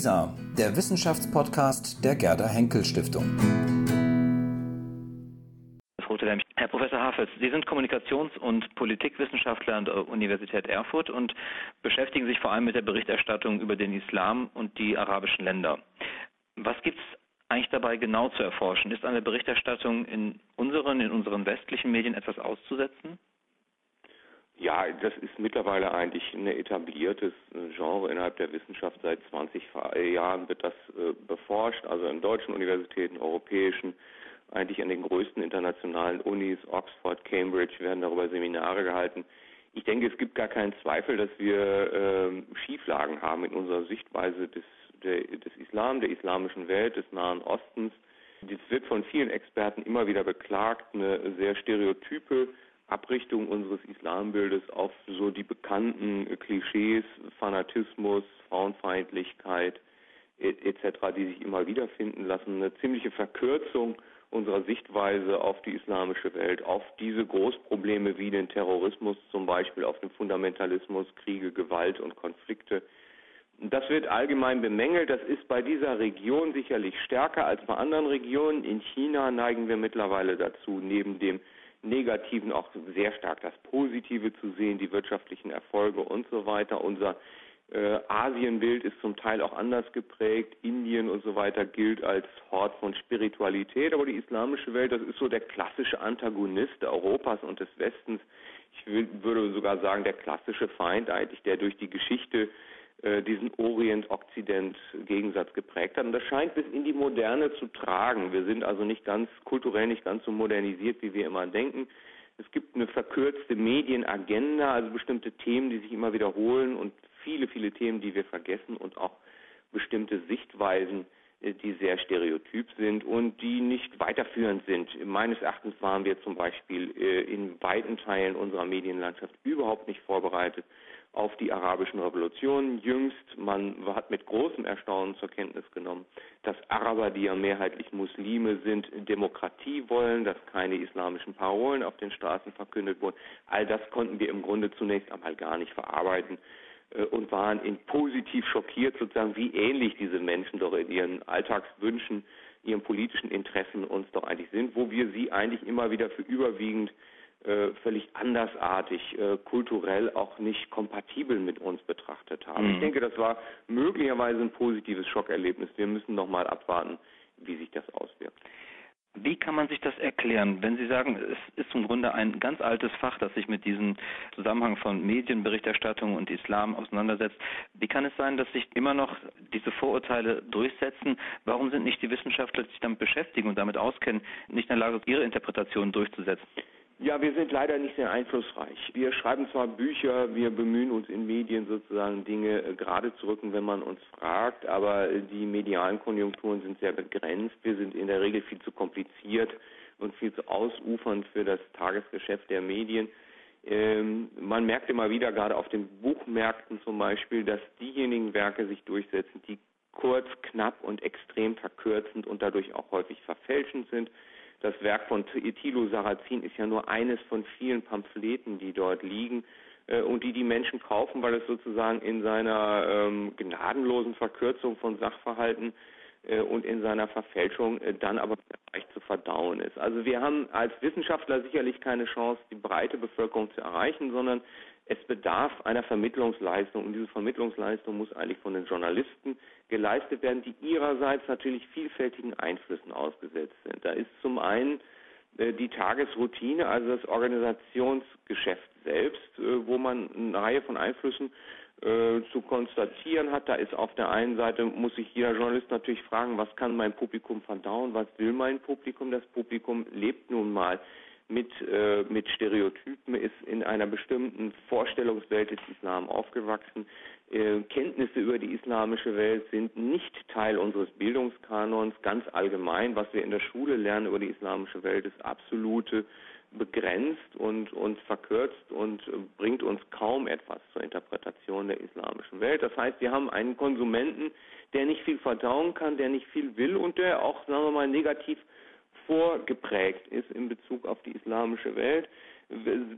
WISA, der Wissenschaftspodcast der Gerda Henkel Stiftung. Herr Professor Hafels, Sie sind Kommunikations- und Politikwissenschaftler an der Universität Erfurt und beschäftigen sich vor allem mit der Berichterstattung über den Islam und die arabischen Länder. Was gibt es eigentlich dabei genau zu erforschen? Ist an der Berichterstattung in unseren, in unseren westlichen Medien etwas auszusetzen? Ja, das ist mittlerweile eigentlich ein etabliertes Genre innerhalb der Wissenschaft. Seit 20 Jahren wird das äh, beforscht, also in deutschen Universitäten, europäischen, eigentlich an den größten internationalen Unis, Oxford, Cambridge, werden darüber Seminare gehalten. Ich denke, es gibt gar keinen Zweifel, dass wir äh, Schieflagen haben in unserer Sichtweise des, der, des Islam, der islamischen Welt, des Nahen Ostens. Das wird von vielen Experten immer wieder beklagt, eine sehr stereotype Abrichtung unseres Islambildes auf so die bekannten Klischees, Fanatismus, Frauenfeindlichkeit etc., die sich immer wiederfinden lassen, eine ziemliche Verkürzung unserer Sichtweise auf die islamische Welt, auf diese Großprobleme wie den Terrorismus zum Beispiel, auf den Fundamentalismus, Kriege, Gewalt und Konflikte. Das wird allgemein bemängelt. Das ist bei dieser Region sicherlich stärker als bei anderen Regionen. In China neigen wir mittlerweile dazu, neben dem Negativen auch sehr stark das Positive zu sehen, die wirtschaftlichen Erfolge und so weiter. Unser äh, Asienbild ist zum Teil auch anders geprägt. Indien und so weiter gilt als Hort von Spiritualität, aber die islamische Welt, das ist so der klassische Antagonist Europas und des Westens. Ich würde sogar sagen, der klassische Feind eigentlich, der durch die Geschichte diesen Orient-Okzident-Gegensatz geprägt hat. Und das scheint bis in die Moderne zu tragen. Wir sind also nicht ganz kulturell nicht ganz so modernisiert, wie wir immer denken. Es gibt eine verkürzte Medienagenda, also bestimmte Themen, die sich immer wiederholen und viele, viele Themen, die wir vergessen und auch bestimmte Sichtweisen, äh, die sehr stereotyp sind und die nicht weiterführend sind. Meines Erachtens waren wir zum Beispiel äh, in weiten Teilen unserer Medienlandschaft überhaupt nicht vorbereitet auf die arabischen Revolutionen. Jüngst, man hat mit großem Erstaunen zur Kenntnis genommen, dass Araber, die ja mehrheitlich Muslime sind, Demokratie wollen, dass keine islamischen Parolen auf den Straßen verkündet wurden. All das konnten wir im Grunde zunächst einmal gar nicht verarbeiten äh, und waren in positiv schockiert, sozusagen, wie ähnlich diese Menschen doch in ihren Alltagswünschen, ihren politischen Interessen uns doch eigentlich sind, wo wir sie eigentlich immer wieder für überwiegend äh, völlig andersartig, äh, kulturell auch nicht kompatibel mit uns betrachtet haben. Mhm. Ich denke, das war möglicherweise ein positives Schockerlebnis. Wir müssen noch mal abwarten, wie sich das auswirkt. Wie kann man sich das erklären, wenn Sie sagen, es ist im Grunde ein ganz altes Fach, das sich mit diesem Zusammenhang von Medienberichterstattung und Islam auseinandersetzt? Wie kann es sein, dass sich immer noch diese Vorurteile durchsetzen? Warum sind nicht die Wissenschaftler, die sich damit beschäftigen und damit auskennen, nicht in der Lage, ihre Interpretation durchzusetzen? Ja, wir sind leider nicht sehr einflussreich. Wir schreiben zwar Bücher, wir bemühen uns in Medien sozusagen Dinge äh, gerade zu rücken, wenn man uns fragt, aber die medialen Konjunkturen sind sehr begrenzt. Wir sind in der Regel viel zu kompliziert und viel zu ausufernd für das Tagesgeschäft der Medien. Ähm, man merkt immer wieder, gerade auf den Buchmärkten zum Beispiel, dass diejenigen Werke sich durchsetzen, die kurz, knapp und extrem verkürzend und dadurch auch häufig verfälschend sind. Das Werk von Thilo Sarrazin ist ja nur eines von vielen Pamphleten, die dort liegen äh, und die die Menschen kaufen, weil es sozusagen in seiner ähm, gnadenlosen Verkürzung von Sachverhalten äh, und in seiner Verfälschung äh, dann aber leicht zu verdauen ist. Also wir haben als Wissenschaftler sicherlich keine Chance, die breite Bevölkerung zu erreichen, sondern es bedarf einer Vermittlungsleistung und diese Vermittlungsleistung muss eigentlich von den Journalisten geleistet werden, die ihrerseits natürlich vielfältigen Einflüssen ausgesetzt sind. Da ist zum einen äh, die Tagesroutine, also das Organisationsgeschäft selbst, äh, wo man eine Reihe von Einflüssen äh, zu konstatieren hat. Da ist auf der einen Seite, muss sich jeder Journalist natürlich fragen, was kann mein Publikum verdauen, was will mein Publikum? Das Publikum lebt nun mal mit, äh, mit Stereotypen, ist in einer bestimmten Vorstellungswelt des Islam aufgewachsen. Äh, Kenntnisse über die islamische Welt sind nicht Teil unseres Bildungskanons. Ganz allgemein, was wir in der Schule lernen über die islamische Welt, ist absolute begrenzt und, und verkürzt und bringt uns kaum etwas zur Interpretation der islamischen Welt. Das heißt, wir haben einen Konsumenten, der nicht viel verdauen kann, der nicht viel will und der auch, sagen wir mal, negativ vorgeprägt ist in Bezug auf die islamische Welt.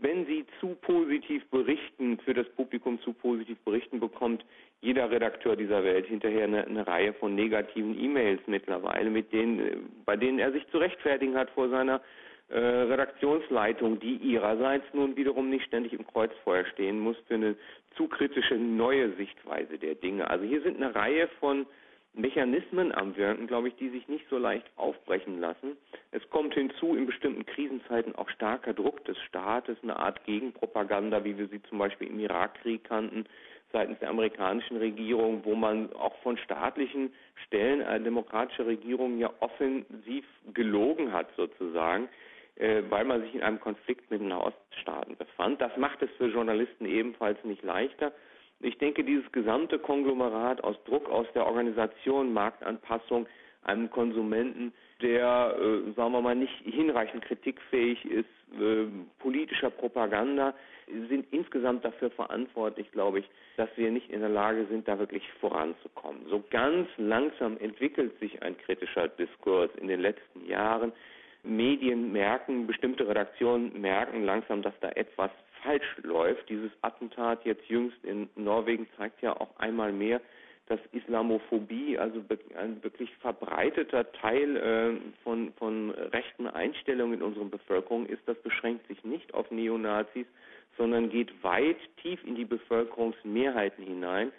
wenn sie zu positiv berichten, für das Publikum zu positiv berichten, bekommt jeder Redakteur dieser Welt hinterher eine, eine Reihe von negativen E-Mails mittlerweile, mit denen, bei denen er sich zu rechtfertigen hat vor seiner äh, Redaktionsleitung, die ihrerseits nun wiederum nicht ständig im Kreuzfeuer stehen muss für eine zu kritische neue Sichtweise der Dinge. Also hier sind eine Reihe von Mechanismen am Wirken, glaube ich, die sich nicht so leicht aufbrechen lassen. Es kommt hinzu in bestimmten Krisenzeiten auch starker Druck des Staates, eine Art Gegenpropaganda, wie wir sie zum Beispiel im Irakkrieg kannten, seitens der amerikanischen Regierung, wo man auch von staatlichen Stellen eine demokratische Regierung ja offensiv gelogen hat sozusagen, äh, weil man sich in einem Konflikt mit den Oststaaten befand. Das macht es für Journalisten ebenfalls nicht leichter. Ich denke, dieses gesamte Konglomerat aus Druck aus der Organisation, Marktanpassung, einem Konsumenten, der, äh, sagen wir mal, nicht hinreichend kritikfähig ist, äh, politischer Propaganda, sind insgesamt dafür verantwortlich, glaube ich, dass wir nicht in der Lage sind, da wirklich voranzukommen. So ganz langsam entwickelt sich ein kritischer Diskurs in den letzten Jahren. Medien merken, bestimmte Redaktionen merken langsam, dass da etwas falsch läuft. Dieses Attentat jetzt jüngst in Norwegen zeigt ja auch einmal mehr, dass Islamophobie, also ein wirklich verbreiteter Teil äh, von, von rechten Einstellungen in unserer Bevölkerung ist. Das beschränkt sich nicht auf Neonazis, sondern geht weit tief in die Bevölkerungsmehrheiten hinein.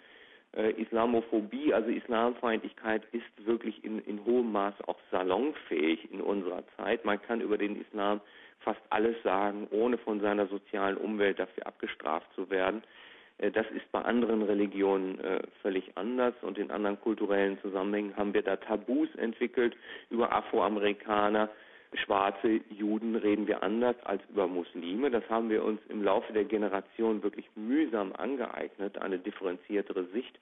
Äh, Islamophobie, also Islamfeindlichkeit, ist wirklich in, in hohem Maß auch salonfähig in unserer Zeit. Man kann über den Islam fast alles sagen, ohne von seiner sozialen Umwelt dafür abgestraft zu werden. Äh, das ist bei anderen Religionen äh, völlig anders und in anderen kulturellen Zusammenhängen haben wir da Tabus entwickelt über Afroamerikaner, schwarze Juden reden wir anders als über Muslime. Das haben wir uns im Laufe der Generation wirklich mühsam angeeignet, eine differenziertere Sicht.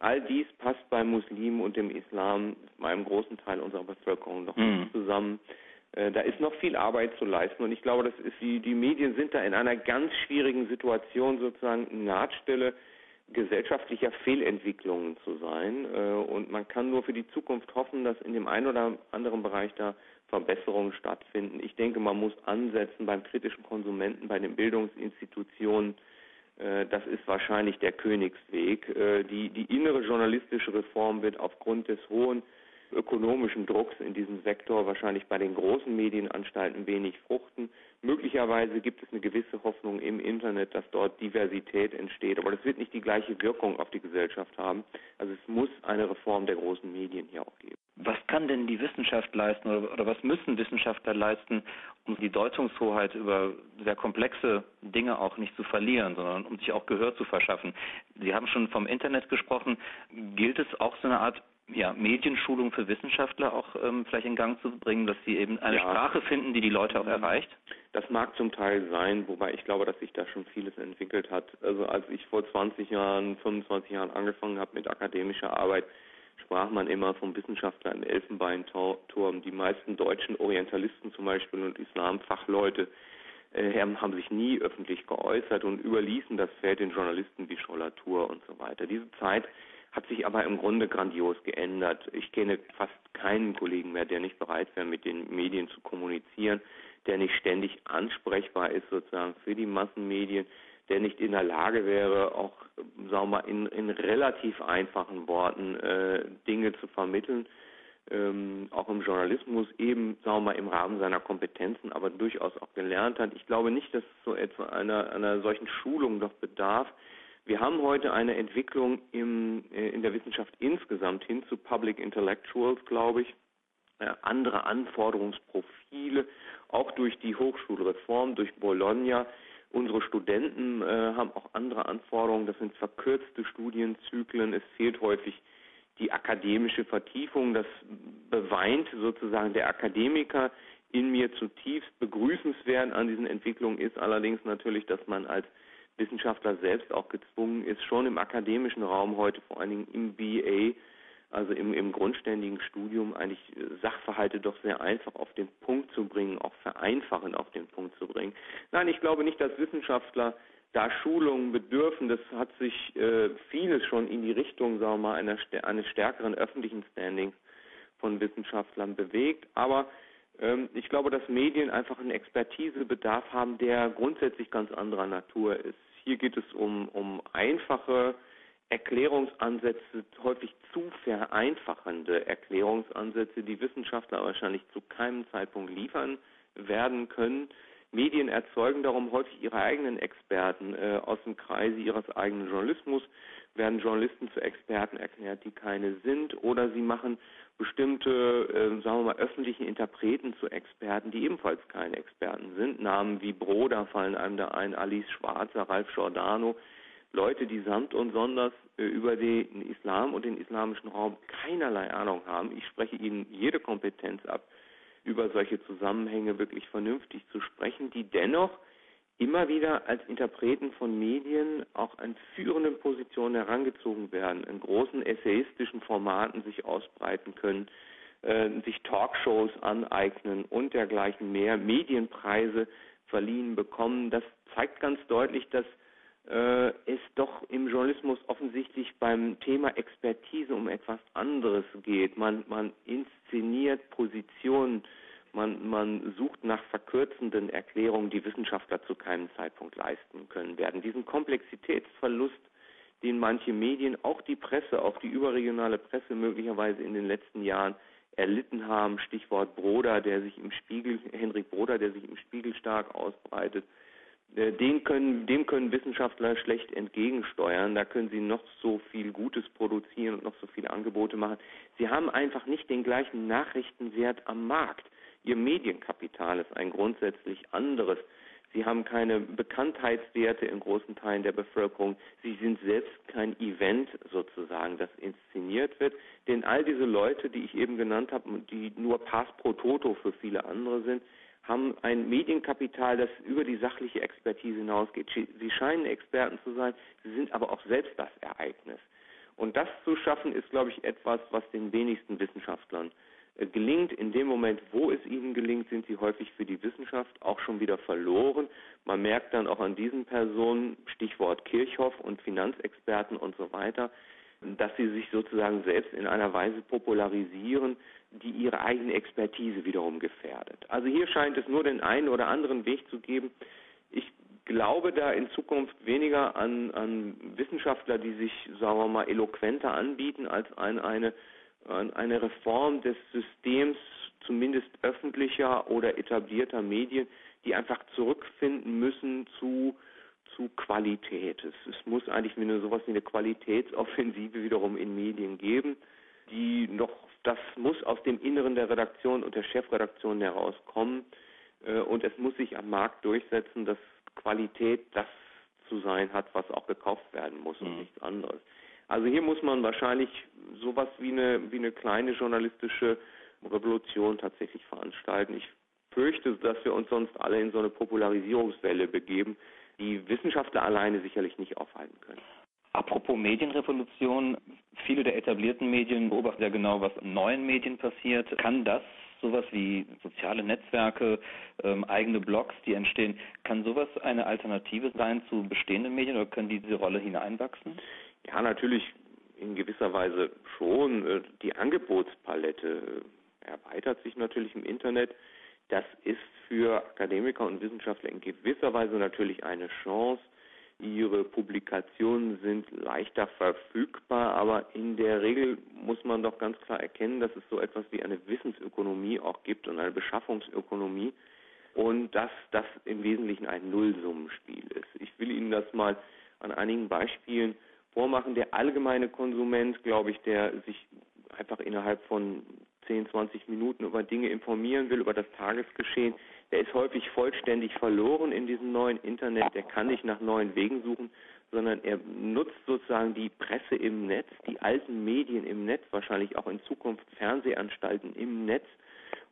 All dies passt bei Muslimen und dem Islam, einem großen Teil unserer Bevölkerung, noch nicht mhm. zusammen. Äh, da ist noch viel Arbeit zu leisten und ich glaube, das ist die, die Medien sind da in einer ganz schwierigen Situation, sozusagen Nahtstelle gesellschaftlicher Fehlentwicklungen zu sein. Äh, und man kann nur für die Zukunft hoffen, dass in dem einen oder anderen Bereich da Verbesserungen stattfinden. Ich denke, man muss ansetzen beim kritischen Konsumenten, bei den Bildungsinstitutionen. Äh, das ist wahrscheinlich der Königsweg. Die, die innere journalistische Reform wird aufgrund des hohen ökonomischen Drucks in diesem Sektor wahrscheinlich bei den großen Medienanstalten wenig fruchten. Möglicherweise gibt es eine gewisse Hoffnung im Internet, dass dort Diversität entsteht, aber das wird nicht die gleiche Wirkung auf die Gesellschaft haben. Also es muss eine Reform der großen Medien hier auch geben. Was kann denn die Wissenschaft leisten oder, oder was müssen Wissenschaftler leisten, um die Deutungshoheit über sehr komplexe Dinge auch nicht zu verlieren, sondern um sich auch Gehör zu verschaffen? Sie haben schon vom Internet gesprochen. Gilt es auch so eine Art ja, Medienschulung für Wissenschaftler auch ähm, vielleicht in Gang zu bringen, dass sie eben eine ja. Sprache finden, die die Leute auch erreicht? Das mag zum Teil sein, wobei ich glaube, dass sich da schon vieles entwickelt hat. Also als ich vor 20 Jahren, 25 Jahren angefangen habe mit akademischer Arbeit, sprach man immer vom Wissenschaftler im Elfenbeinturm. Die meisten deutschen Orientalisten zum Beispiel und Islamfachleute äh, haben sich nie öffentlich geäußert und überließen das Feld den Journalisten wie Schollatur und so weiter. Diese Zeit hat sich aber im Grunde grandios geändert. Ich kenne fast keinen Kollegen mehr, der nicht bereit wäre, mit den Medien zu kommunizieren, der nicht ständig ansprechbar ist sozusagen für die Massenmedien, der nicht in der Lage wäre, auch sagen wir mal in, in relativ einfachen Worten äh, Dinge zu vermitteln, ähm, auch im Journalismus eben, sagen wir mal, im Rahmen seiner Kompetenzen, aber durchaus auch gelernt hat. Ich glaube nicht, dass es so etwa einer, einer solchen Schulung doch bedarf. Wir haben heute eine Entwicklung im, äh, in der Wissenschaft insgesamt hin zu Public Intellectuals, glaube ich, äh, andere Anforderungsprofile, auch durch die Hochschulreform, durch Bologna. Unsere Studenten äh, haben auch andere Anforderungen. Das sind verkürzte Studienzyklen. Es fehlt häufig die akademische Vertiefung. Das beweint sozusagen der Akademiker in mir zutiefst. Begrüßenswert an diesen Entwicklungen ist allerdings natürlich, dass man als Wissenschaftler selbst auch gezwungen ist, schon im akademischen Raum heute, vor allen Dingen im BA, also im, im grundständigen Studium, eigentlich Sachverhalte doch sehr einfach auf den Punkt zu bringen, auch vereinfachend auf den Punkt zu bringen. Nein, ich glaube nicht, dass Wissenschaftler da Schulungen bedürfen. Das hat sich äh, vieles schon in die Richtung, sagen wir mal, einer, eines stärkeren öffentlichen Standings von Wissenschaftlern bewegt. Aber Ähm, ich glaube, dass Medien einfach einen Expertisebedarf haben, der grundsätzlich ganz anderer Natur ist. Hier geht es um, um einfache Erklärungsansätze, häufig zu vereinfachende Erklärungsansätze, die Wissenschaftler wahrscheinlich zu keinem Zeitpunkt liefern werden können. Medien erzeugen darum häufig ihre eigenen Experten äh, aus dem Kreise ihres eigenen Journalismus, werden Journalisten zu Experten erklärt, die keine sind, oder sie machen bestimmte, äh, sagen wir mal, öffentlichen Interpreten zu Experten, die ebenfalls keine Experten sind. Namen wie Broda fallen einem da ein, Alice Schwarzer, Ralf Giordano, Leute, die samt und sonders äh, über den Islam und den islamischen Raum keinerlei Ahnung haben. Ich spreche ihnen jede Kompetenz ab, über solche Zusammenhänge wirklich vernünftig zu sprechen, die dennoch immer wieder als Interpreten von Medien auch an führenden Positionen herangezogen werden, in großen essayistischen Formaten sich ausbreiten können, äh, sich Talkshows aneignen und dergleichen mehr, Medienpreise verliehen bekommen. Das zeigt ganz deutlich, dass äh, es doch im Journalismus offensichtlich beim Thema Expertise um etwas anderes geht. Man, man inszeniert Positionen man, man sucht nach verkürzenden Erklärungen, die Wissenschaftler zu keinem Zeitpunkt leisten können werden. Diesen Komplexitätsverlust, den manche Medien, auch die Presse, auch die überregionale Presse möglicherweise in den letzten Jahren erlitten haben, Stichwort Broder, der sich im Spiegel, Henrik Broder, der sich im Spiegel stark ausbreitet, äh, den können, dem können Wissenschaftler schlecht entgegensteuern. Da können sie noch so viel Gutes produzieren und noch so viele Angebote machen. Sie haben einfach nicht den gleichen Nachrichtenwert am Markt. Ihr Medienkapital ist ein grundsätzlich anderes. Sie haben keine Bekanntheitswerte in großen Teilen der Bevölkerung. Sie sind selbst kein Event sozusagen, das inszeniert wird. Denn all diese Leute, die ich eben genannt habe, die nur Pass pro Toto für viele andere sind, haben ein Medienkapital, das über die sachliche Expertise hinausgeht. Sie scheinen Experten zu sein, sie sind aber auch selbst das Ereignis. Und das zu schaffen, ist, glaube ich, etwas, was den wenigsten Wissenschaftlern äh, gelingt. In dem Moment, wo es ihnen gelingt, sind sie häufig für die Wissenschaft auch schon wieder verloren. Man merkt dann auch an diesen Personen, Stichwort Kirchhoff und Finanzexperten und so weiter, dass sie sich sozusagen selbst in einer Weise popularisieren, die ihre eigene Expertise wiederum gefährdet. Also hier scheint es nur den einen oder anderen Weg zu geben. Ich glaube da in Zukunft weniger an, an Wissenschaftler, die sich, sagen wir mal, eloquenter anbieten, als an eine eine Reform des Systems, zumindest öffentlicher oder etablierter Medien, die einfach zurückfinden müssen zu zu Qualität. Es, es muss eigentlich wieder sowas wie eine Qualitätsoffensive wiederum in Medien geben, die noch, das muss aus dem Inneren der Redaktion und der Chefredaktion herauskommen äh, und es muss sich am Markt durchsetzen, dass Qualität das zu sein hat, was auch gekauft werden muss und mhm. nichts anderes. Also hier muss man wahrscheinlich sowas wie eine, wie eine kleine journalistische Revolution tatsächlich veranstalten. Ich fürchte, dass wir uns sonst alle in so eine Popularisierungswelle begeben, die Wissenschaftler alleine sicherlich nicht aufhalten können. Apropos Medienrevolution, viele der etablierten Medien beobachten ja genau, was in neuen Medien passiert. Kann das sowas wie soziale Netzwerke, ähm, eigene Blogs, die entstehen, kann sowas eine Alternative sein zu bestehenden Medien oder können die diese Rolle hineinwachsen? Ja, natürlich in gewisser Weise schon. Äh, die Angebotspalette äh, erweitert sich natürlich im Internet. Das ist für Akademiker und Wissenschaftler in gewisser Weise natürlich eine Chance. Ihre Publikationen sind leichter verfügbar, aber in der Regel muss man doch ganz klar erkennen, dass es so etwas wie eine Wissensökonomie auch gibt und eine Beschaffungsökonomie und dass das im Wesentlichen ein Nullsummenspiel ist. Ich will Ihnen das mal an einigen Beispielen vormachen. Der allgemeine Konsument, glaube ich, der sich einfach innerhalb von 10, 20 Minuten über Dinge informieren will, über das Tagesgeschehen, der ist häufig vollständig verloren in diesem neuen Internet. Der kann nicht nach neuen Wegen suchen, sondern er nutzt sozusagen die Presse im Netz, die alten Medien im Netz, wahrscheinlich auch in Zukunft Fernsehanstalten im Netz,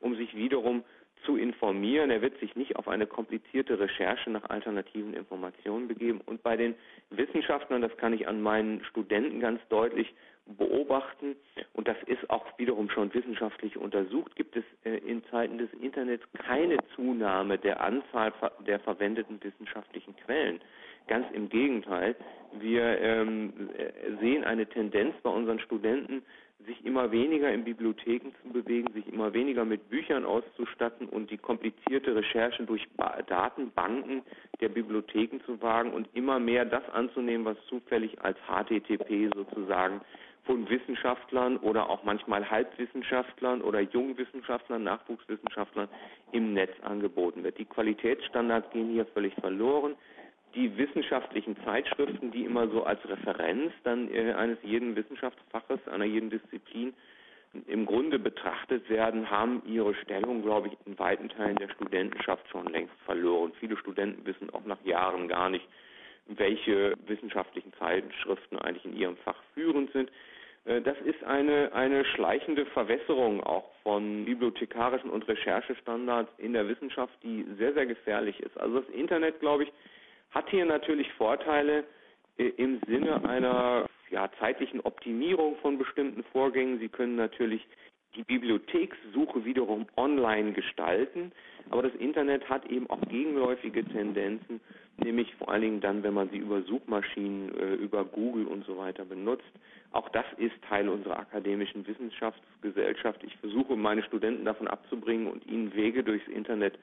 um sich wiederum zu informieren. Er wird sich nicht auf eine komplizierte Recherche nach alternativen Informationen begeben. Und bei den Wissenschaftlern, das kann ich an meinen Studenten ganz deutlich beobachten, und das ist auch wiederum schon wissenschaftlich untersucht, gibt es äh, in Zeiten des Internets keine Zunahme der Anzahl der verwendeten wissenschaftlichen Quellen. Ganz im Gegenteil, wir ähm, äh, sehen eine Tendenz bei unseren Studenten, sich immer weniger in Bibliotheken zu bewegen, sich immer weniger mit Büchern auszustatten und die komplizierte Recherchen durch Datenbanken der Bibliotheken zu wagen und immer mehr das anzunehmen, was zufällig als HTTP sozusagen von Wissenschaftlern oder auch manchmal Halbwissenschaftlern oder Jungwissenschaftlern, Nachwuchswissenschaftlern im Netz angeboten wird. Die Qualitätsstandards gehen hier völlig verloren die wissenschaftlichen Zeitschriften, die immer so als Referenz dann äh, eines jeden Wissenschaftsfaches, einer jeden Disziplin im Grunde betrachtet werden, haben ihre Stellung, glaube ich, in weiten Teilen der Studentenschaft schon längst verloren. Viele Studenten wissen auch nach Jahren gar nicht, welche wissenschaftlichen Zeitschriften eigentlich in ihrem Fach führend sind. Äh, das ist eine, eine schleichende Verwässerung auch von bibliothekarischen und Recherchestandards in der Wissenschaft, die sehr, sehr gefährlich ist. Also das Internet, glaube ich, hat hier natürlich Vorteile äh, im Sinne einer ja, zeitlichen Optimierung von bestimmten Vorgängen. Sie können natürlich die Bibliothekssuche wiederum online gestalten, aber das Internet hat eben auch gegenläufige Tendenzen, nämlich vor allen Dingen dann, wenn man sie über Suchmaschinen, äh, über Google und so weiter benutzt. Auch das ist Teil unserer akademischen Wissenschaftsgesellschaft. Ich versuche meine Studenten davon abzubringen und ihnen Wege durchs Internet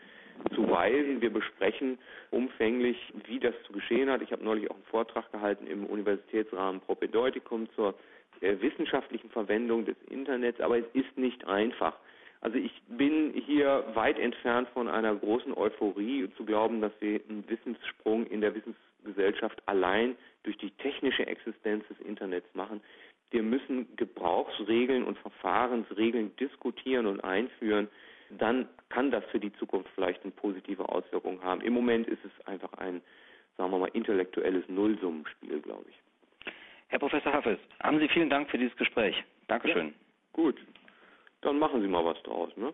zu weisen. Wir besprechen umfänglich, wie das zu geschehen hat. Ich habe neulich auch einen Vortrag gehalten im Universitätsrahmen Propedeutikum zur äh, wissenschaftlichen Verwendung des Internets, aber es ist nicht einfach. Also ich bin hier weit entfernt von einer großen Euphorie zu glauben, dass wir einen Wissenssprung in der Wissensgesellschaft allein durch die technische Existenz des Internets machen. Wir müssen Gebrauchsregeln und Verfahrensregeln diskutieren und einführen, dann kann das für die Zukunft vielleicht eine positive Auswirkung haben. Im Moment ist es einfach ein, sagen wir mal, intellektuelles Nullsummenspiel, glaube ich. Herr Professor Haffes, haben Sie vielen Dank für dieses Gespräch. Dankeschön. Ja, gut, dann machen Sie mal was draus, ne?